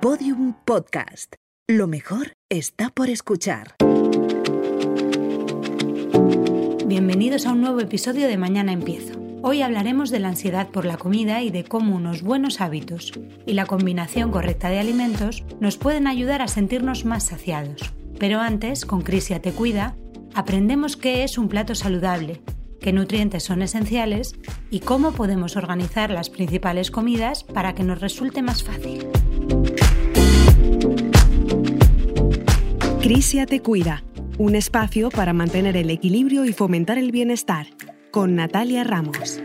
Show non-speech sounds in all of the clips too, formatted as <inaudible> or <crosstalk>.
Podium Podcast. Lo mejor está por escuchar. Bienvenidos a un nuevo episodio de Mañana Empiezo. Hoy hablaremos de la ansiedad por la comida y de cómo unos buenos hábitos y la combinación correcta de alimentos nos pueden ayudar a sentirnos más saciados. Pero antes, con Crisia Te Cuida, aprendemos qué es un plato saludable, qué nutrientes son esenciales y cómo podemos organizar las principales comidas para que nos resulte más fácil. Crisia Te Cuida, un espacio para mantener el equilibrio y fomentar el bienestar, con Natalia Ramos.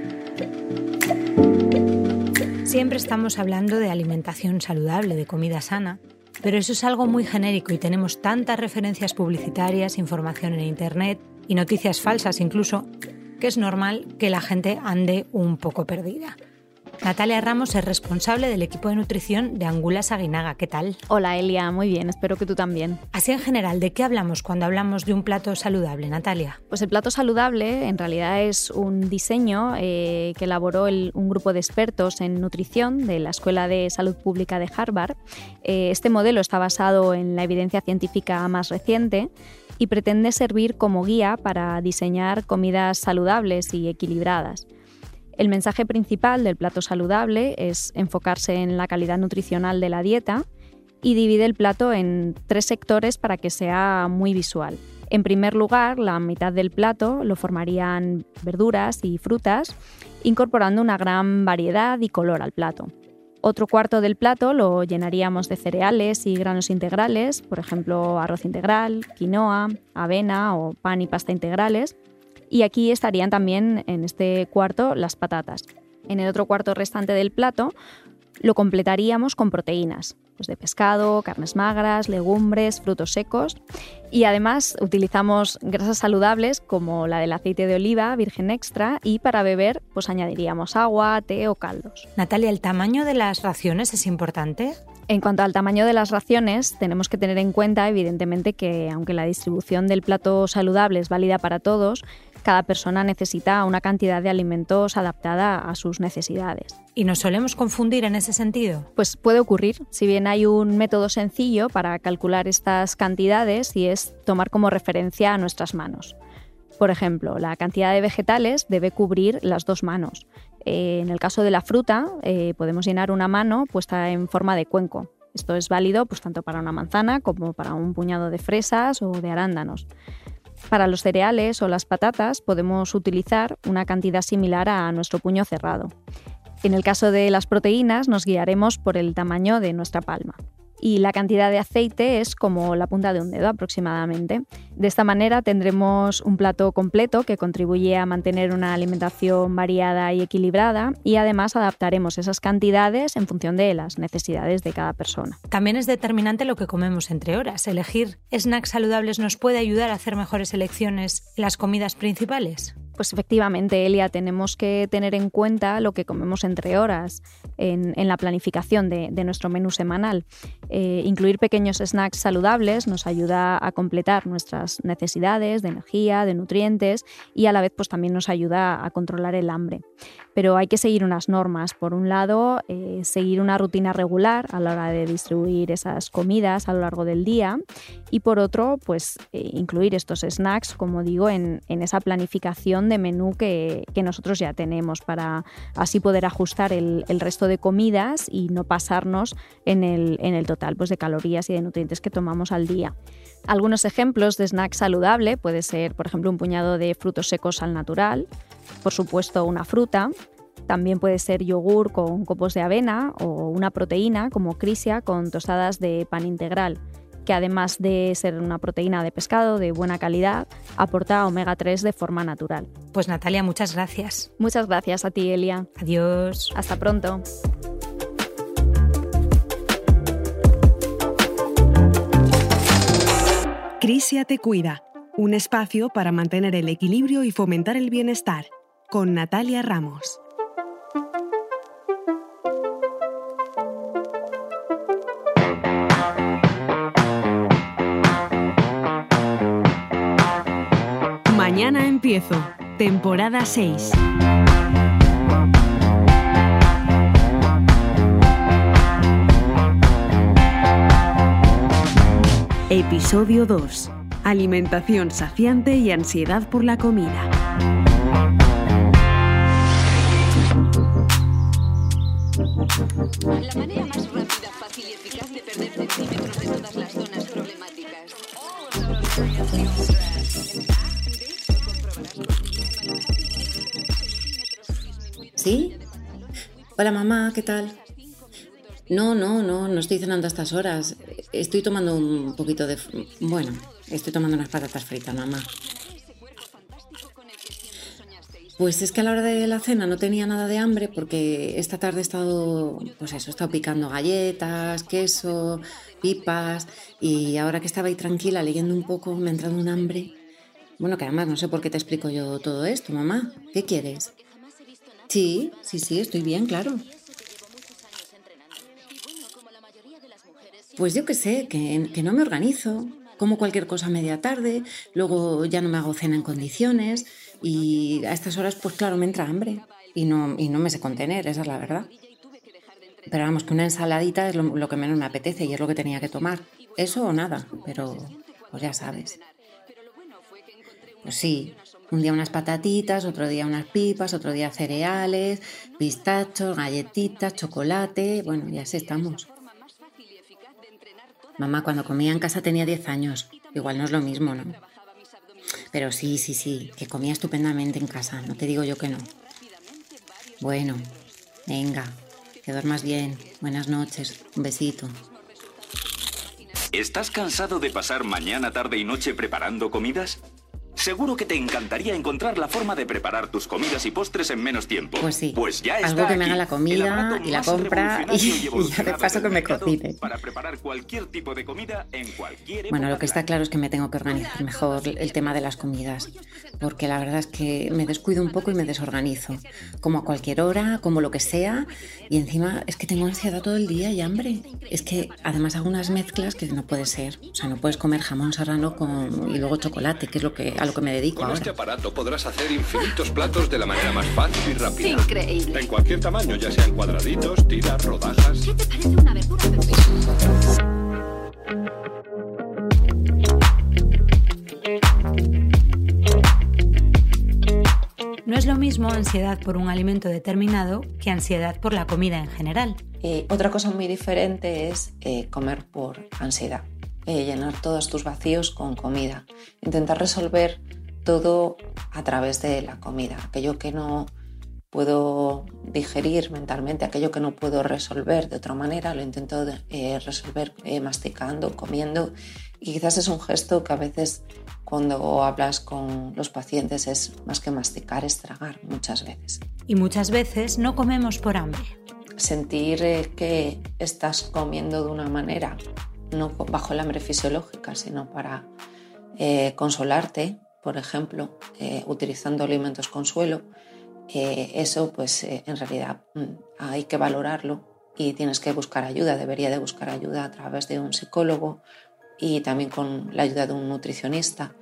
Siempre estamos hablando de alimentación saludable, de comida sana, pero eso es algo muy genérico y tenemos tantas referencias publicitarias, información en Internet y noticias falsas incluso, que es normal que la gente ande un poco perdida. Natalia Ramos es responsable del equipo de nutrición de Angulas Aguinaga. ¿Qué tal? Hola Elia, muy bien, espero que tú también. Así en general, ¿de qué hablamos cuando hablamos de un plato saludable, Natalia? Pues el plato saludable en realidad es un diseño eh, que elaboró un grupo de expertos en nutrición de la Escuela de Salud Pública de Harvard. Eh, este modelo está basado en la evidencia científica más reciente y pretende servir como guía para diseñar comidas saludables y equilibradas. El mensaje principal del plato saludable es enfocarse en la calidad nutricional de la dieta y divide el plato en tres sectores para que sea muy visual. En primer lugar, la mitad del plato lo formarían verduras y frutas, incorporando una gran variedad y color al plato. Otro cuarto del plato lo llenaríamos de cereales y granos integrales, por ejemplo arroz integral, quinoa, avena o pan y pasta integrales, y aquí estarían también en este cuarto las patatas. En el otro cuarto restante del plato lo completaríamos con proteínas, pues de pescado, carnes magras, legumbres, frutos secos y además utilizamos grasas saludables como la del aceite de oliva virgen extra y para beber pues añadiríamos agua, té o caldos. Natalia, ¿el tamaño de las raciones es importante? En cuanto al tamaño de las raciones, tenemos que tener en cuenta, evidentemente, que aunque la distribución del plato saludable es válida para todos, cada persona necesita una cantidad de alimentos adaptada a sus necesidades. ¿Y nos solemos confundir en ese sentido? Pues puede ocurrir. Si bien hay un método sencillo para calcular estas cantidades y es tomar como referencia a nuestras manos. Por ejemplo, la cantidad de vegetales debe cubrir las dos manos. Eh, en el caso de la fruta, eh, podemos llenar una mano puesta en forma de cuenco. Esto es válido pues, tanto para una manzana como para un puñado de fresas o de arándanos. Para los cereales o las patatas podemos utilizar una cantidad similar a nuestro puño cerrado. En el caso de las proteínas nos guiaremos por el tamaño de nuestra palma y la cantidad de aceite es como la punta de un dedo aproximadamente. De esta manera tendremos un plato completo que contribuye a mantener una alimentación variada y equilibrada y además adaptaremos esas cantidades en función de las necesidades de cada persona. También es determinante lo que comemos entre horas. Elegir snacks saludables nos puede ayudar a hacer mejores elecciones en las comidas principales. Pues efectivamente, Elia, tenemos que tener en cuenta lo que comemos entre horas en, la planificación de, nuestro menú semanal. Eh, incluir pequeños snacks saludables nos ayuda a completar nuestras necesidades de energía, de nutrientes y a la vez pues, también nos ayuda a controlar el hambre. Pero hay que seguir unas normas. Por un lado, eh, seguir una rutina regular a la hora de distribuir esas comidas a lo largo del día y por otro, pues eh, incluir estos snacks, como digo, en, esa planificación de menú que, nosotros ya tenemos para así poder ajustar el, resto de comidas y no pasarnos en el, en el total pues, de calorías y de nutrientes que tomamos al día. Algunos ejemplos de snack saludable puede ser, por ejemplo, un puñado de frutos secos al natural, por supuesto una fruta, también puede ser yogur con copos de avena o una proteína como crisia con tostadas de pan integral que además de ser una proteína de pescado de buena calidad, aporta omega 3 de forma natural. Pues Natalia, muchas gracias. Muchas gracias a ti, Elia. Adiós. Hasta pronto. Crisia te cuida, un espacio para mantener el equilibrio y fomentar el bienestar, con Natalia Ramos. Mañana empiezo, temporada 6. Episodio 2. Alimentación saciante y ansiedad por la comida. La manera más rápida, fácil y eficaz de perder centímetros de todas las ¿Sí? Hola mamá, ¿qué tal? No, no, no, no estoy cenando a estas horas. Estoy tomando un poquito de... Bueno, estoy tomando unas patatas fritas, mamá. Pues es que a la hora de la cena no tenía nada de hambre porque esta tarde he estado, pues eso, he estado picando galletas, queso, pipas y ahora que estaba ahí tranquila leyendo un poco me ha entrado un hambre. Bueno, que además no sé por qué te explico yo todo esto, mamá. ¿Qué quieres? Sí, sí, sí, estoy bien, claro. Pues yo qué sé, que, que no me organizo, como cualquier cosa a media tarde, luego ya no me hago cena en condiciones y a estas horas, pues claro, me entra hambre y no, y no me sé contener, esa es la verdad. Pero vamos, que una ensaladita es lo, que menos me apetece y es lo que tenía que tomar. Eso o nada, pero pues ya sabes. Pues sí, un día unas patatitas, otro día unas pipas, otro día cereales, pistachos, galletitas, chocolate, bueno, ya así estamos. Mamá, cuando comía en casa tenía 10 años. Igual no es lo mismo, ¿no? Pero sí, sí, sí, que comía estupendamente en casa, no te digo yo que no. Bueno, venga, que duermas bien. Buenas noches, un besito. ¿Estás cansado de pasar mañana, tarde y noche preparando comidas? Seguro que te encantaría encontrar la forma de preparar tus comidas y postres en menos tiempo. Pues sí. Pues ya Algo está que me haga la comida y la compra y- y <laughs> ya de paso que me cocine. Para preparar cualquier tipo de comida en cualquier Bueno, lo que está claro es que me tengo que organizar mejor el tema de las comidas, porque la verdad es que me descuido un poco y me desorganizo. Como a cualquier hora, como lo que sea, y encima es que tengo ansiedad todo el día y hambre. Es que además hago unas mezclas que no puede ser. O sea, no puedes comer jamón serrano con, y luego chocolate, que es lo que, a lo que me dedico Con este aparato podrás hacer infinitos platos de la manera más fácil y rápida. Increíble. En cualquier tamaño, ya sean cuadraditos, tiras, rodajas. ¿Qué te parece una verdura perfecta? No es lo mismo ansiedad por un alimento determinado que ansiedad por la comida en general. Eh, otra cosa muy diferente es eh, comer por ansiedad, Eh, llenar todos tus vacíos con comida, intentar resolver todo a través de la comida, aquello que no puedo digerir mentalmente, aquello que no puedo resolver de otra manera, lo intento eh, resolver eh, masticando, comiendo. Y quizás es un gesto que a veces cuando hablas con los pacientes es más que masticar, es tragar muchas veces. Y muchas veces no comemos por hambre. sentir eh, que estás comiendo de una manera, no bajo el hambre fisiológica, sino para eh, consolarte, por ejemplo, eh, utilizando alimentos consuelo, eh, eso pues eh, en realidad mm, hay que valorarlo y tienes que buscar ayuda, debería de buscar ayuda a través de un psicólogo y también con la ayuda de un nutricionista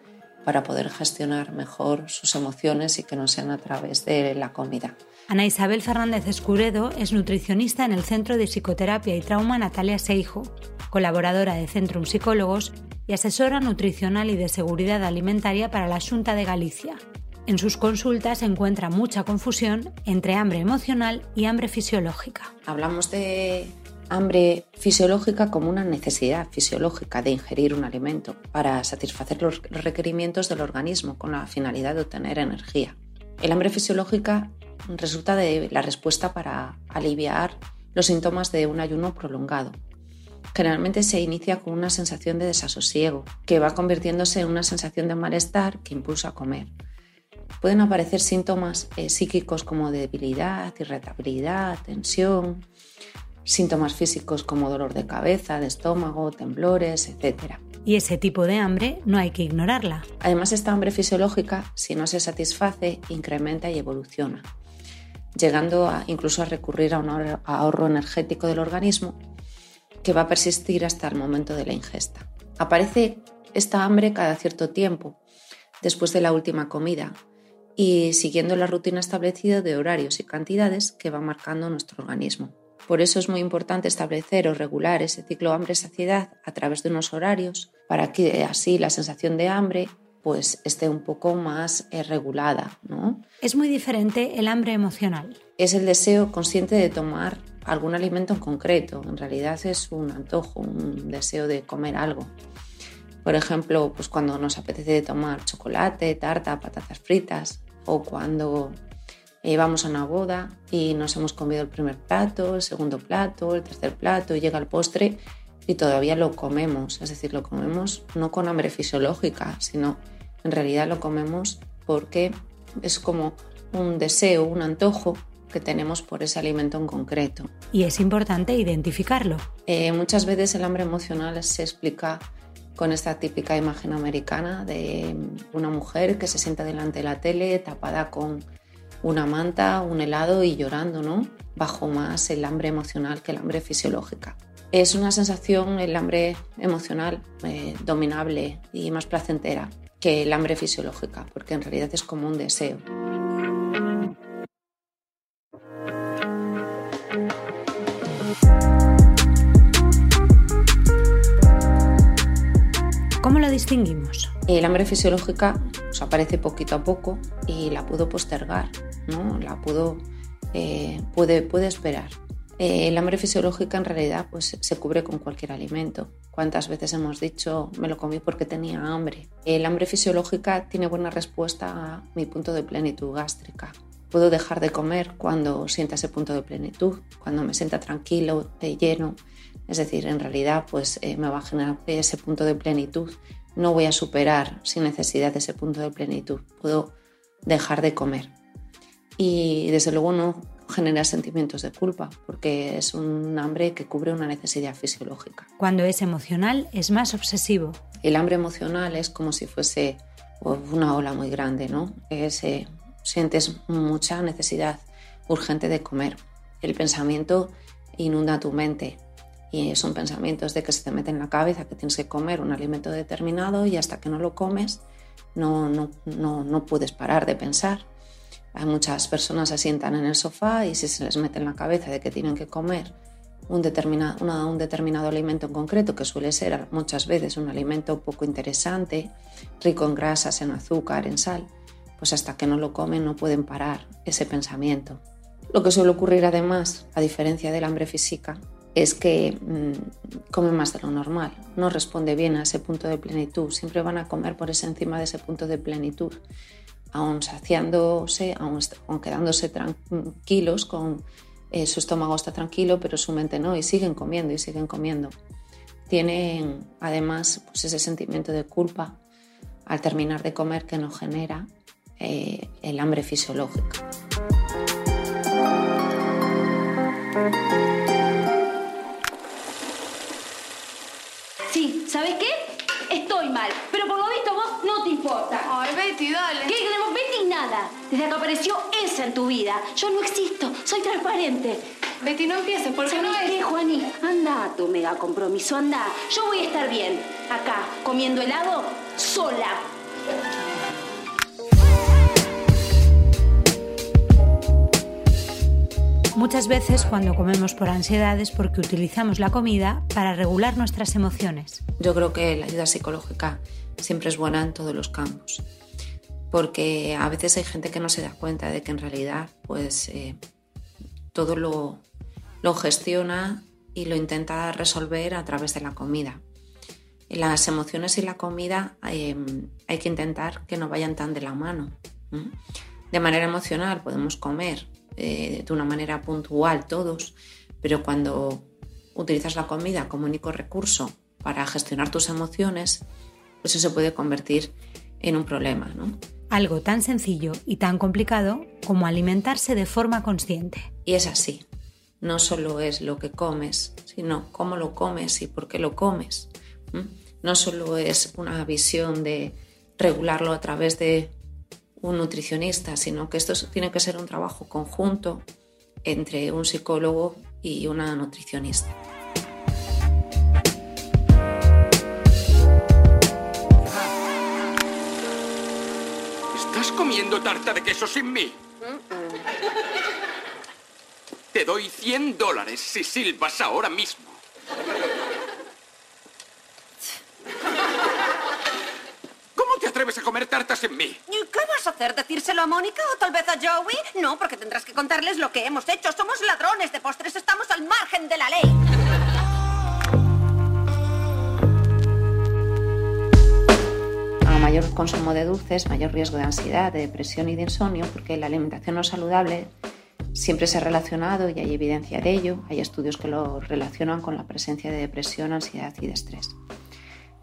para poder gestionar mejor sus emociones y que no sean a través de la comida. Ana Isabel Fernández Escuredo es nutricionista en el Centro de Psicoterapia y Trauma Natalia Seijo, colaboradora de Centrum Psicólogos y asesora nutricional y de seguridad alimentaria para la Junta de Galicia. En sus consultas se encuentra mucha confusión entre hambre emocional y hambre fisiológica. Hablamos de hambre fisiológica como una necesidad fisiológica de ingerir un alimento para satisfacer los requerimientos del organismo con la finalidad de obtener energía. El hambre fisiológica resulta de la respuesta para aliviar los síntomas de un ayuno prolongado. Generalmente se inicia con una sensación de desasosiego, que va convirtiéndose en una sensación de malestar que impulsa a comer. Pueden aparecer síntomas eh, psíquicos como debilidad, irritabilidad, tensión, síntomas físicos como dolor de cabeza, de estómago, temblores, etc. Y ese tipo de hambre no hay que ignorarla. Además, esta hambre fisiológica, si no se satisface, incrementa y evoluciona, llegando incluso a recurrir a un ahorro energético del organismo que va a persistir hasta el momento de la ingesta. Aparece esta hambre cada cierto tiempo, después de la última comida, y siguiendo la rutina establecida de horarios y cantidades que va marcando nuestro organismo. Por eso es muy importante establecer o regular ese ciclo hambre-saciedad a través de unos horarios para que así la sensación de hambre pues esté un poco más eh, regulada. ¿no? Es muy diferente el hambre emocional. Es el deseo consciente de tomar algún alimento en concreto. En realidad es un antojo, un deseo de comer algo. Por ejemplo, pues cuando nos apetece tomar chocolate, tarta, patatas fritas o cuando eh, vamos a una boda y nos hemos comido el primer plato, el segundo plato, el tercer plato y llega el postre y todavía lo comemos. Es decir, lo comemos no con hambre fisiológica, sino en realidad lo comemos porque es como un deseo, un antojo que tenemos por ese alimento en concreto. Y es importante identificarlo. Eh, muchas veces el hambre emocional se explica con esta típica imagen americana de una mujer que se sienta delante de la tele tapada con una manta, un helado y llorando, ¿no? Bajo más el hambre emocional que el hambre fisiológica. Es una sensación, el hambre emocional, eh, dominable y más placentera que el hambre fisiológica, porque en realidad es como un deseo. ¿Cómo lo distinguimos? El hambre fisiológica pues, aparece poquito a poco y la puedo postergar, ¿no? la puedo, eh, puede, puede esperar. Eh, el hambre fisiológica en realidad pues, se cubre con cualquier alimento. ¿Cuántas veces hemos dicho me lo comí porque tenía hambre? El hambre fisiológica tiene buena respuesta a mi punto de plenitud gástrica. Puedo dejar de comer cuando sienta ese punto de plenitud, cuando me sienta tranquilo, eh, lleno. Es decir, en realidad pues, eh, me va a generar ese punto de plenitud. No voy a superar sin necesidad de ese punto de plenitud. Puedo dejar de comer. Y desde luego no genera sentimientos de culpa, porque es un hambre que cubre una necesidad fisiológica. Cuando es emocional es más obsesivo. El hambre emocional es como si fuese una ola muy grande, ¿no? Es, eh, sientes mucha necesidad urgente de comer. El pensamiento inunda tu mente y son pensamientos de que se te mete en la cabeza que tienes que comer un alimento determinado y hasta que no lo comes no, no, no, no puedes parar de pensar. Hay muchas personas se sientan en el sofá y si se les mete en la cabeza de que tienen que comer un determinado, un determinado alimento en concreto, que suele ser muchas veces un alimento poco interesante, rico en grasas, en azúcar, en sal, pues hasta que no lo comen no pueden parar ese pensamiento. Lo que suele ocurrir además, a diferencia del hambre física, es que mmm, comen más de lo normal, no responde bien a ese punto de plenitud, siempre van a comer por ese encima de ese punto de plenitud aún saciándose, aún, quedándose tranquilos, con eh, su estómago está tranquilo, pero su mente no, y siguen comiendo y siguen comiendo. Tienen además pues, ese sentimiento de culpa al terminar de comer que no genera eh, el hambre fisiológica. Sí, ¿sabes qué? Estoy mal, pero por lo visto vos no te importa. Ay, Betty, dale. ¿Qué queremos? Betty, nada. Desde que apareció esa en tu vida, yo no existo, soy transparente. Betty, no empieces, porque no es... qué, Juani? Anda a tu mega compromiso, anda. Yo voy a estar bien, acá, comiendo helado, sola. Muchas veces cuando comemos por ansiedad es porque utilizamos la comida para regular nuestras emociones. Yo creo que la ayuda psicológica siempre es buena en todos los campos, porque a veces hay gente que no se da cuenta de que en realidad pues eh, todo lo, lo gestiona y lo intenta resolver a través de la comida. Las emociones y la comida eh, hay que intentar que no vayan tan de la mano. De manera emocional podemos comer eh, de una manera puntual todos, pero cuando utilizas la comida como único recurso para gestionar tus emociones, eso se puede convertir en un problema. ¿no? Algo tan sencillo y tan complicado como alimentarse de forma consciente. Y es así. No solo es lo que comes, sino cómo lo comes y por qué lo comes. No solo es una visión de regularlo a través de un nutricionista, sino que esto tiene que ser un trabajo conjunto entre un psicólogo y una nutricionista. ¿Estás comiendo tarta de queso sin mí? Te doy 100 dólares si silbas ahora mismo. A comer tartas en mí? ¿Y qué vas a hacer? ¿Decírselo a Mónica o tal vez a Joey? No, porque tendrás que contarles lo que hemos hecho. Somos ladrones de postres, estamos al margen de la ley. A mayor consumo de dulces, mayor riesgo de ansiedad, de depresión y de insomnio, porque la alimentación no saludable siempre se ha relacionado y hay evidencia de ello. Hay estudios que lo relacionan con la presencia de depresión, ansiedad y de estrés.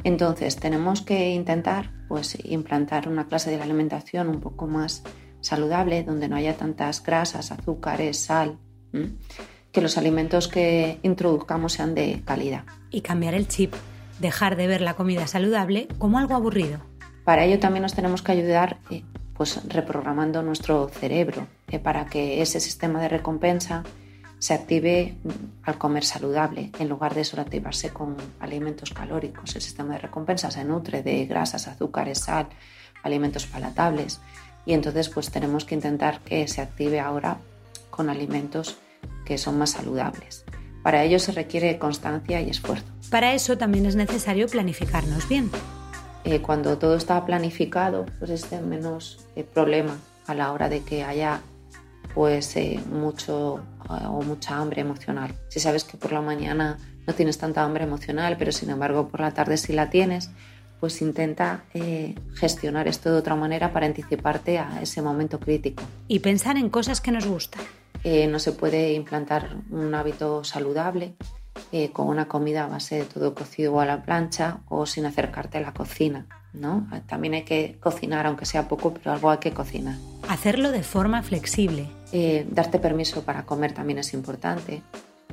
Entonces, tenemos que intentar pues, implantar una clase de la alimentación un poco más saludable, donde no haya tantas grasas, azúcares, sal, que los alimentos que introduzcamos sean de calidad. Y cambiar el chip, dejar de ver la comida saludable como algo aburrido. Para ello también nos tenemos que ayudar eh, pues, reprogramando nuestro cerebro eh, para que ese sistema de recompensa se active al comer saludable en lugar de solo activarse con alimentos calóricos. El sistema de recompensa se nutre de grasas, azúcares, sal, alimentos palatables y entonces pues tenemos que intentar que se active ahora con alimentos que son más saludables. Para ello se requiere constancia y esfuerzo. Para eso también es necesario planificarnos bien. Eh, cuando todo está planificado, pues es menos eh, problema a la hora de que haya pues eh, mucho o mucha hambre emocional. Si sabes que por la mañana no tienes tanta hambre emocional, pero sin embargo por la tarde sí la tienes, pues intenta eh, gestionar esto de otra manera para anticiparte a ese momento crítico. Y pensar en cosas que nos gustan. Eh, no se puede implantar un hábito saludable con una comida a base de todo cocido o a la plancha o sin acercarte a la cocina. ¿No? También hay que cocinar, aunque sea poco, pero algo hay que cocinar. Hacerlo de forma flexible. Eh, darte permiso para comer también es importante.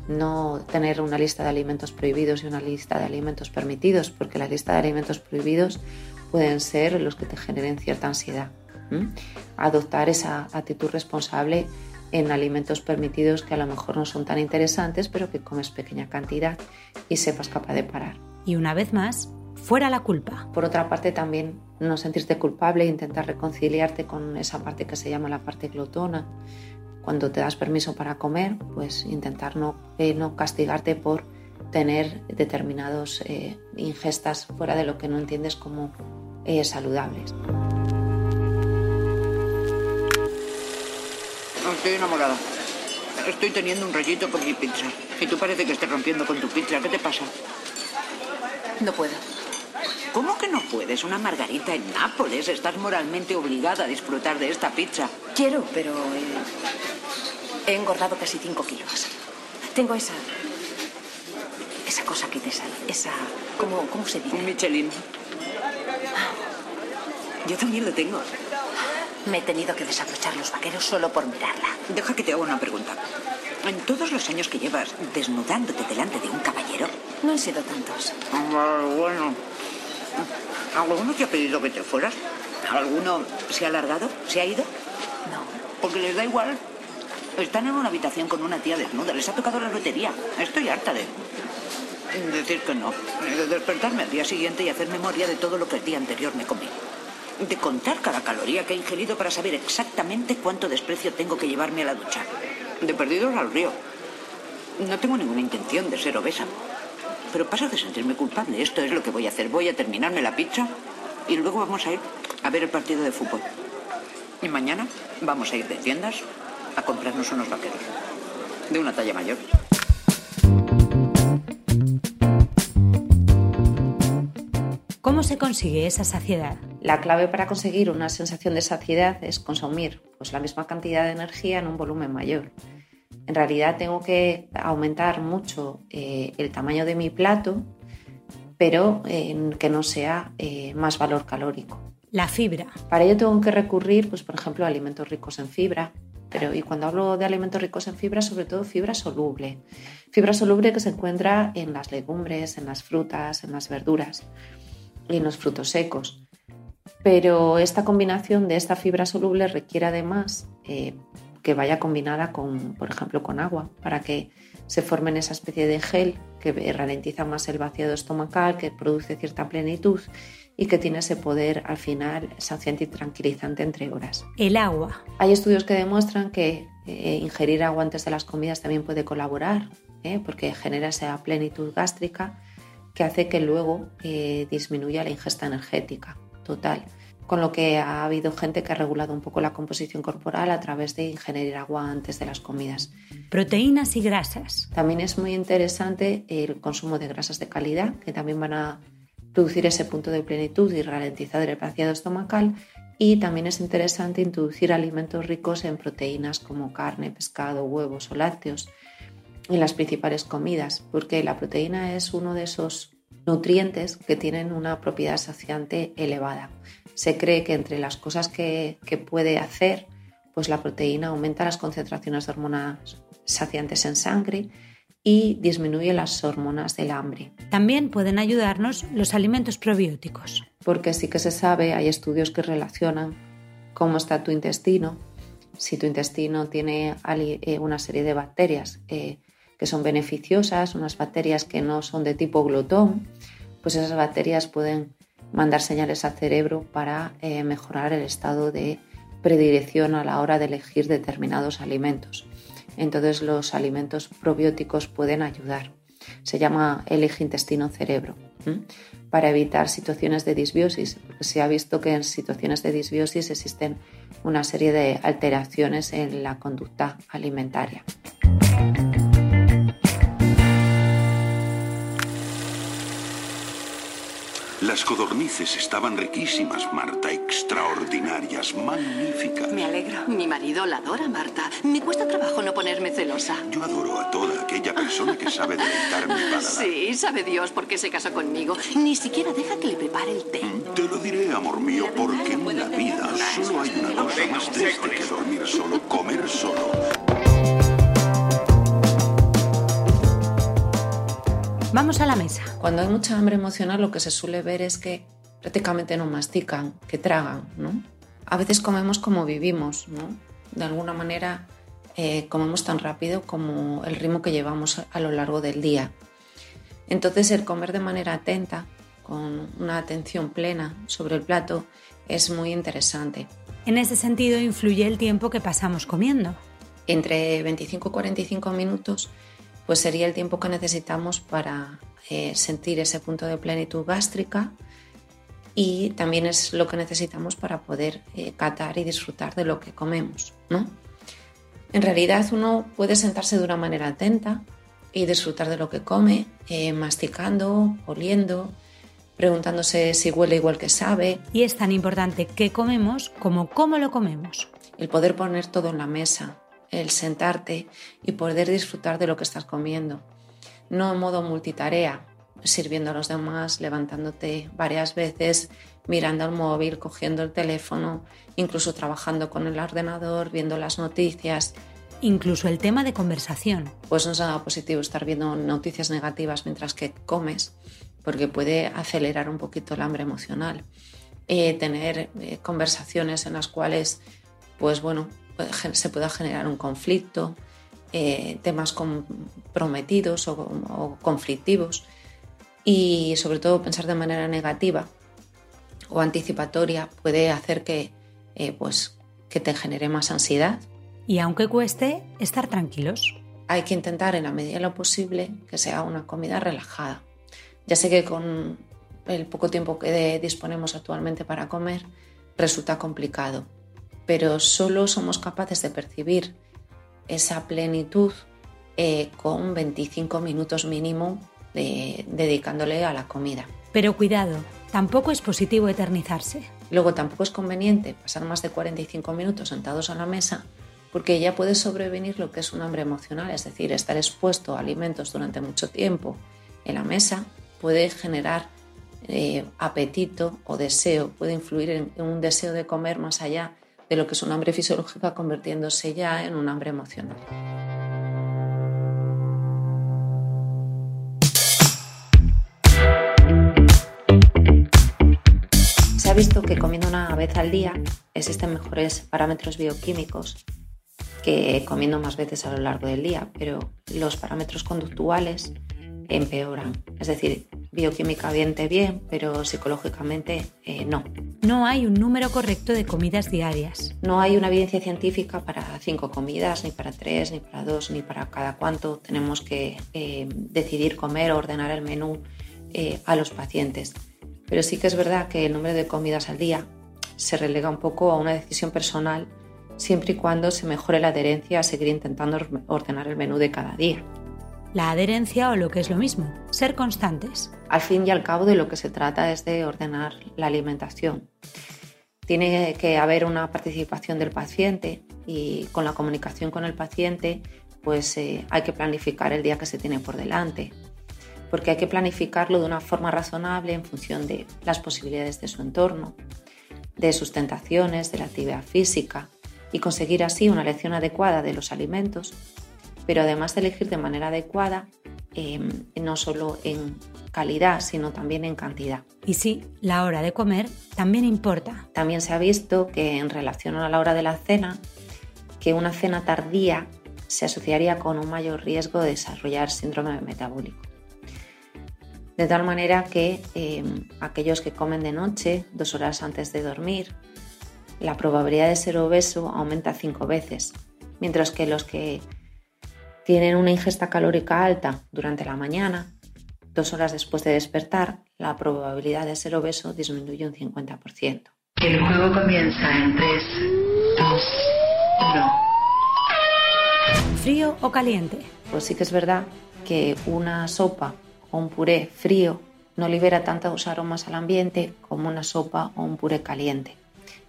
No tener una lista de alimentos prohibidos y una lista de alimentos permitidos, porque la lista de alimentos prohibidos pueden ser los que te generen cierta ansiedad. Adoptar esa actitud responsable en alimentos permitidos que a lo mejor no son tan interesantes, pero que comes pequeña cantidad y sepas capaz de parar. Y una vez más, fuera la culpa. Por otra parte, también no sentirte culpable e intentar reconciliarte con esa parte que se llama la parte glotona. Cuando te das permiso para comer, pues intentar no, eh, no castigarte por tener determinados eh, ingestas fuera de lo que no entiendes como eh, saludables. Estoy enamorada. Estoy teniendo un rollito con mi pizza. Y tú parece que estés rompiendo con tu pizza. ¿Qué te pasa? No puedo. ¿Cómo que no puedes? Una margarita en Nápoles. Estás moralmente obligada a disfrutar de esta pizza. Quiero, pero he, he engordado casi 5 kilos. Tengo esa... Esa cosa que te sale. Esa... ¿Cómo, cómo se dice? Un Michelin. Yo también lo tengo. Me he tenido que desabrochar los vaqueros solo por mirarla. Deja que te haga una pregunta. En todos los años que llevas desnudándote delante de un caballero... No han sido tantos. Ah, bueno. ¿Alguno te ha pedido que te fueras? ¿Alguno se ha alargado? ¿Se ha ido? No. Porque les da igual. Están en una habitación con una tía desnuda. Les ha tocado la lotería. Estoy harta de decir que no. De despertarme al día siguiente y hacer memoria de todo lo que el día anterior me comí. De contar cada caloría que he ingerido para saber exactamente cuánto desprecio tengo que llevarme a la ducha. De perdidos al río. No tengo ninguna intención de ser obesa. Pero paso de sentirme culpable. Esto es lo que voy a hacer. Voy a terminarme la pizza y luego vamos a ir a ver el partido de fútbol. Y mañana vamos a ir de tiendas a comprarnos unos vaqueros. De una talla mayor. ¿Cómo se consigue esa saciedad? La clave para conseguir una sensación de saciedad es consumir pues, la misma cantidad de energía en un volumen mayor. En realidad tengo que aumentar mucho eh, el tamaño de mi plato, pero eh, que no sea eh, más valor calórico. La fibra. Para ello tengo que recurrir, pues, por ejemplo, a alimentos ricos en fibra. Pero, y cuando hablo de alimentos ricos en fibra, sobre todo fibra soluble. Fibra soluble que se encuentra en las legumbres, en las frutas, en las verduras y en los frutos secos. Pero esta combinación de esta fibra soluble requiere además eh, que vaya combinada con, por ejemplo, con agua, para que se formen esa especie de gel que ralentiza más el vaciado estomacal, que produce cierta plenitud y que tiene ese poder al final saciante y tranquilizante entre horas. El agua. Hay estudios que demuestran que eh, ingerir agua antes de las comidas también puede colaborar, ¿eh? porque genera esa plenitud gástrica que hace que luego eh, disminuya la ingesta energética total. Con lo que ha habido gente que ha regulado un poco la composición corporal a través de ingerir agua antes de las comidas. Proteínas y grasas. También es muy interesante el consumo de grasas de calidad, que también van a producir ese punto de plenitud y ralentizar el vaciado estomacal. Y también es interesante introducir alimentos ricos en proteínas como carne, pescado, huevos o lácteos en las principales comidas, porque la proteína es uno de esos nutrientes que tienen una propiedad saciante elevada. Se cree que entre las cosas que, puede hacer, pues la proteína aumenta las concentraciones de hormonas saciantes en sangre y disminuye las hormonas del hambre. También pueden ayudarnos los alimentos probióticos. Porque sí que se sabe, hay estudios que relacionan cómo está tu intestino. Si tu intestino tiene eh, una serie de bacterias eh, que son beneficiosas, unas bacterias que no son de tipo glutón, pues esas bacterias pueden mandar señales al cerebro para eh, mejorar el estado de predilección a la hora de elegir determinados alimentos. Entonces los alimentos probióticos pueden ayudar. Se llama el eje intestino-cerebro para evitar situaciones de disbiosis, se ha visto que en situaciones de disbiosis existen una serie de alteraciones en la conducta alimentaria. Las codornices estaban riquísimas, Marta, extraordinarias, magníficas. Me alegro. Mi marido la adora, Marta. Me cuesta trabajo no ponerme celosa. Yo adoro a toda aquella persona que sabe deleitar mi paladar. <laughs> Sí, sabe Dios por qué se casó conmigo. Ni siquiera deja que le prepare el té. Te lo diré, amor mío, porque en la vida solo hay una cosa más triste que dormir solo, comer solo. Vamos a la mesa. Cuando hay mucha hambre emocional lo que se suele ver es que prácticamente no mastican, que tragan, ¿no? A veces comemos como vivimos, ¿no? De alguna manera eh, comemos tan rápido como el ritmo que llevamos a lo largo del día. Entonces el comer de manera atenta, con una atención plena sobre el plato, es muy interesante. En ese sentido influye el tiempo que pasamos comiendo. Entre 25 y 45 minutos pues sería el tiempo que necesitamos para eh, sentir ese punto de plenitud gástrica y también es lo que necesitamos para poder eh, catar y disfrutar de lo que comemos. ¿no? En realidad uno puede sentarse de una manera atenta y disfrutar de lo que come, eh, masticando, oliendo, preguntándose si huele igual que sabe. Y es tan importante qué comemos como cómo lo comemos. El poder poner todo en la mesa, el sentarte y poder disfrutar de lo que estás comiendo. No en modo multitarea, sirviendo a los demás, levantándote varias veces, mirando el móvil, cogiendo el teléfono, incluso trabajando con el ordenador, viendo las noticias. Incluso el tema de conversación. Pues no es nada positivo estar viendo noticias negativas mientras que comes, porque puede acelerar un poquito el hambre emocional. Eh, tener eh, conversaciones en las cuales, pues bueno, se pueda generar un conflicto, eh, temas comprometidos o, conflictivos y sobre todo pensar de manera negativa o anticipatoria puede hacer que, eh, pues, que te genere más ansiedad. Y aunque cueste, estar tranquilos. Hay que intentar en la medida de lo posible que sea una comida relajada. Ya sé que con el poco tiempo que disponemos actualmente para comer resulta complicado, pero solo somos capaces de percibir esa plenitud eh, con 25 minutos mínimo dedicándole a la comida. Pero cuidado, tampoco es positivo eternizarse. Luego tampoco es conveniente pasar más de 45 minutos sentados a la mesa porque ya puede sobrevenir lo que es un hambre emocional, es decir, estar expuesto a alimentos durante mucho tiempo en la mesa puede generar eh, apetito o deseo, puede influir en un deseo de comer más allá de lo que es un hambre fisiológica convirtiéndose ya en un hambre emocional. Se ha visto que comiendo una vez al día existen mejores parámetros bioquímicos que comiendo más veces a lo largo del día, pero los parámetros conductuales empeoran. Es decir, bioquímicamente bien, pero psicológicamente eh, no. No hay un número correcto de comidas diarias. No hay una evidencia científica para cinco comidas, ni para tres, ni para dos, ni para cada cuánto tenemos que eh, decidir comer o ordenar el menú eh, a los pacientes. Pero sí que es verdad que el número de comidas al día se relega un poco a una decisión personal siempre y cuando se mejore la adherencia a seguir intentando ordenar el menú de cada día. La adherencia o lo que es lo mismo, ser constantes. Al fin y al cabo de lo que se trata es de ordenar la alimentación. Tiene que haber una participación del paciente y con la comunicación con el paciente pues eh, hay que planificar el día que se tiene por delante, porque hay que planificarlo de una forma razonable en función de las posibilidades de su entorno, de sus tentaciones, de la actividad física y conseguir así una elección adecuada de los alimentos, pero además de elegir de manera adecuada, em, no solo en calidad, sino también en cantidad. Y sí, la hora de comer también importa. También se ha visto que en relación a la hora de la cena, que una cena tardía se asociaría con un mayor riesgo de desarrollar síndrome metabólico. De tal manera que em, aquellos que comen de noche, dos horas antes de dormir, la probabilidad de ser obeso aumenta cinco veces, mientras que los que tienen una ingesta calórica alta durante la mañana, dos horas después de despertar, la probabilidad de ser obeso disminuye un 50%. El juego comienza en 3, 2, 1 frío o caliente? Pues sí que es verdad que una sopa o un puré frío no libera tantos aromas al ambiente como una sopa o un puré caliente.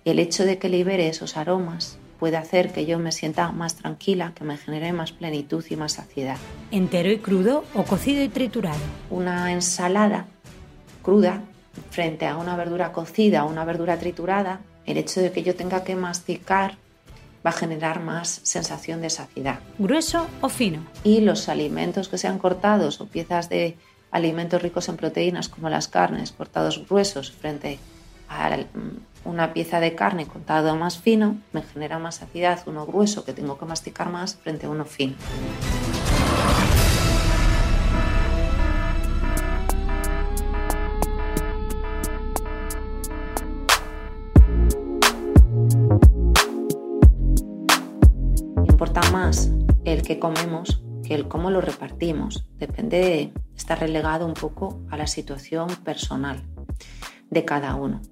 Y el hecho de que libere esos aromas puede hacer que yo me sienta más tranquila, que me genere más plenitud y más saciedad. ¿Entero y crudo o cocido y triturado? Una ensalada cruda frente a una verdura cocida o una verdura triturada, el hecho de que yo tenga que masticar va a generar más sensación de saciedad. ¿Grueso o fino? Y los alimentos que sean cortados o piezas de alimentos ricos en proteínas como las carnes cortados gruesos frente a una pieza de carne cortado más fino me genera más saciedad uno grueso que tengo que masticar más frente a uno fino. más el que comemos que el cómo lo repartimos. Depende de, está relegado un poco a la situación personal de cada uno.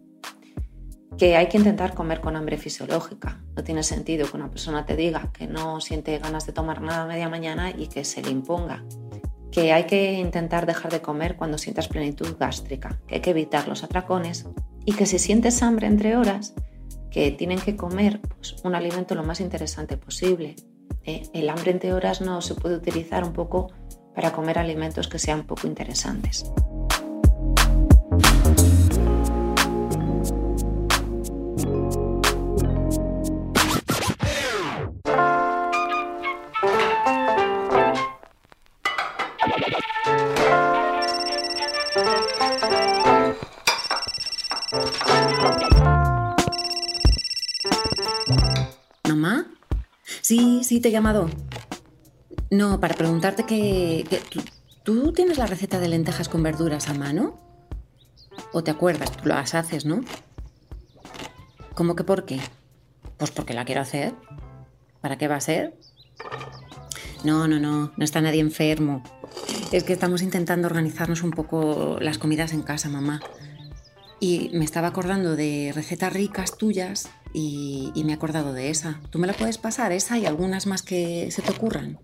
Que hay que intentar comer con hambre fisiológica. No tiene sentido que una persona te diga que no siente ganas de tomar nada a media mañana y que se le imponga. Que hay que intentar dejar de comer cuando sientas plenitud gástrica, que hay que evitar los atracones y que si sientes hambre entre horas, que tienen que comer pues, un alimento lo más interesante posible, eh, el hambre entre horas no se puede utilizar un poco para comer alimentos que sean poco interesantes. Te he llamado. No, para preguntarte que, ¿tú, tienes la receta de lentejas con verduras a mano? ¿O te acuerdas? Tú las haces, ¿no? ¿Cómo que por qué? Pues porque la quiero hacer. ¿Para qué va a ser? No, no, no, no está nadie enfermo. Es que estamos intentando organizarnos un poco las comidas en casa, mamá. Y me estaba acordando de recetas ricas tuyas y, me he acordado de esa. ¿Tú me la puedes pasar, esa y algunas más que se te ocurran?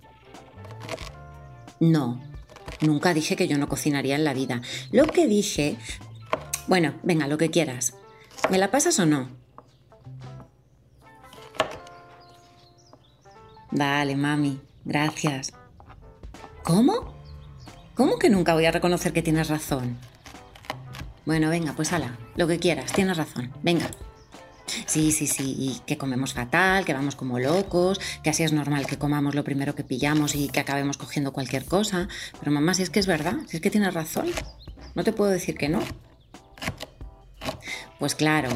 No, nunca dije que yo no cocinaría en la vida. Lo que dije... Bueno, venga, lo que quieras. ¿Me la pasas o no? Vale, mami, gracias. ¿Cómo? ¿Cómo que nunca voy a reconocer que tienes razón? Bueno, venga, pues ala, lo que quieras, tienes razón, venga. Sí, sí, sí, y que comemos fatal, que vamos como locos, que así es normal que comamos lo primero que pillamos y que acabemos cogiendo cualquier cosa. Pero mamá, si es que es verdad, si es que tienes razón, no te puedo decir que no. Pues claro.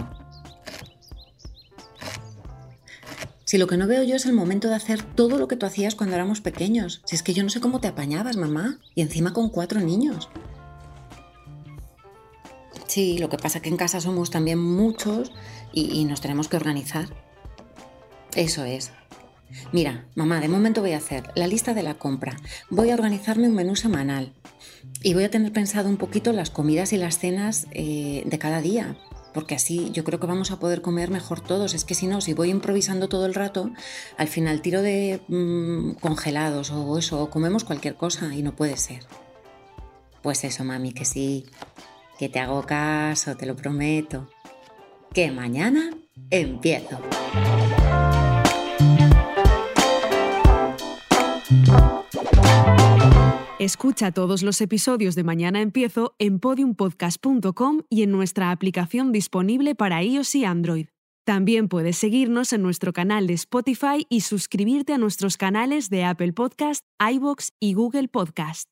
Si lo que no veo yo es el momento de hacer todo lo que tú hacías cuando éramos pequeños. Si es que yo no sé cómo te apañabas, mamá, y encima con cuatro niños. Sí, lo que pasa es que en casa somos también muchos y, nos tenemos que organizar. Eso es. Mira, mamá, de momento voy a hacer la lista de la compra, voy a organizarme un menú semanal y voy a tener pensado un poquito las comidas y las cenas eh, de cada día, porque así yo creo que vamos a poder comer mejor todos. Es que si no, si voy improvisando todo el rato, al final tiro de mm, congelados o eso, o comemos cualquier cosa y no puede ser. Pues eso, mami, que sí, que te hago caso, te lo prometo. Que mañana empiezo. Escucha todos los episodios de Mañana Empiezo en podiumpodcast.com y en nuestra aplicación disponible para iOS y Android. También puedes seguirnos en nuestro canal de Spotify y suscribirte a nuestros canales de Apple Podcast, iBox y Google Podcast.